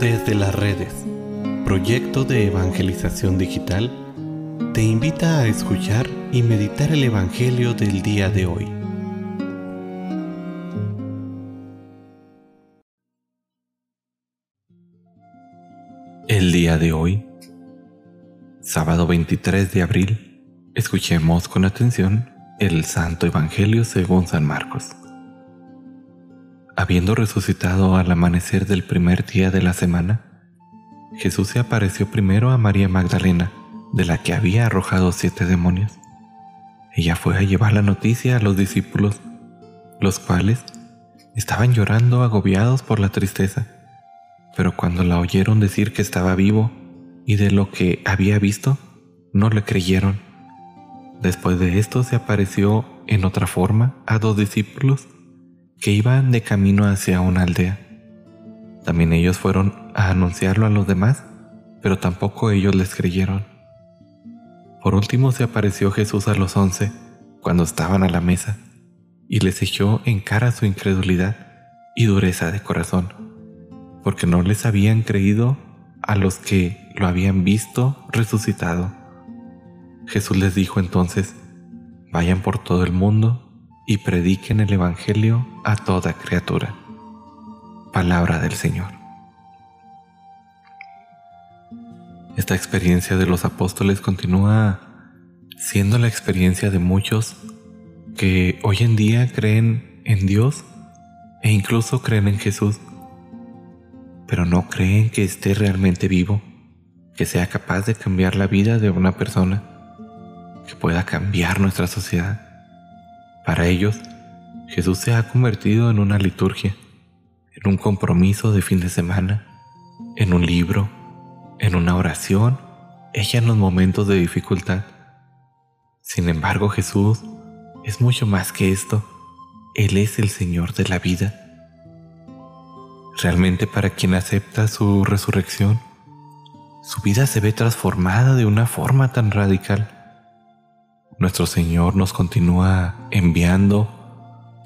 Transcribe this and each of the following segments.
Desde las redes, proyecto de evangelización digital, te invita a escuchar y meditar el Evangelio del día de hoy. El día de hoy, sábado 23 de abril, escuchemos con atención el Santo Evangelio según San Marcos. Habiendo resucitado al amanecer del primer día de la semana, Jesús se apareció primero a María Magdalena, de la que había arrojado siete demonios. Ella fue a llevar la noticia a los discípulos, los cuales estaban llorando agobiados por la tristeza, pero cuando la oyeron decir que estaba vivo y de lo que había visto, no le creyeron. Después de esto se apareció en otra forma a dos discípulos que iban de camino hacia una aldea. También ellos fueron a anunciarlo a los demás, pero tampoco ellos les creyeron. Por último se apareció Jesús a los once cuando estaban a la mesa y les echó en cara su incredulidad y dureza de corazón, porque no les habían creído a los que lo habían visto resucitado. Jesús les dijo entonces, vayan por todo el mundo y prediquen el Evangelio a toda criatura. Palabra del Señor. Esta experiencia de los apóstoles continúa siendo la experiencia de muchos que hoy en día creen en Dios e incluso creen en Jesús, pero no creen que esté realmente vivo, que sea capaz de cambiar la vida de una persona, que pueda cambiar nuestra sociedad. Para ellos, Jesús se ha convertido en una liturgia, en un compromiso de fin de semana, en un libro, en una oración, ella en los momentos de dificultad. Sin embargo, Jesús es mucho más que esto. Él es el Señor de la vida. Realmente para quien acepta su resurrección, su vida se ve transformada de una forma tan radical nuestro Señor nos continúa enviando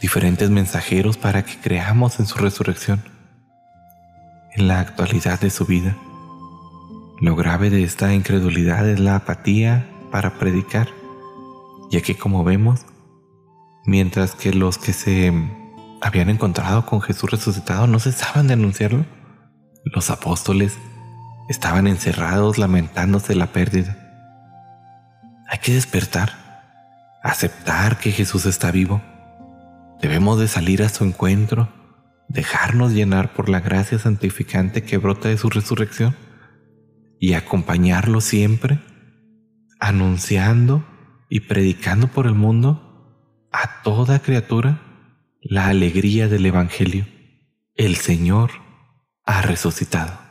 diferentes mensajeros para que creamos en su resurrección, en la actualidad de su vida. Lo grave de esta incredulidad es la apatía para predicar, ya que como vemos, mientras que los que se habían encontrado con Jesús resucitado no cesaban de anunciarlo, los apóstoles estaban encerrados lamentándose la pérdida. Hay que despertar, aceptar que Jesús está vivo. Debemos de salir a su encuentro, dejarnos llenar por la gracia santificante que brota de su resurrección y acompañarlo siempre, anunciando y predicando por el mundo a toda criatura la alegría del Evangelio. El Señor ha resucitado.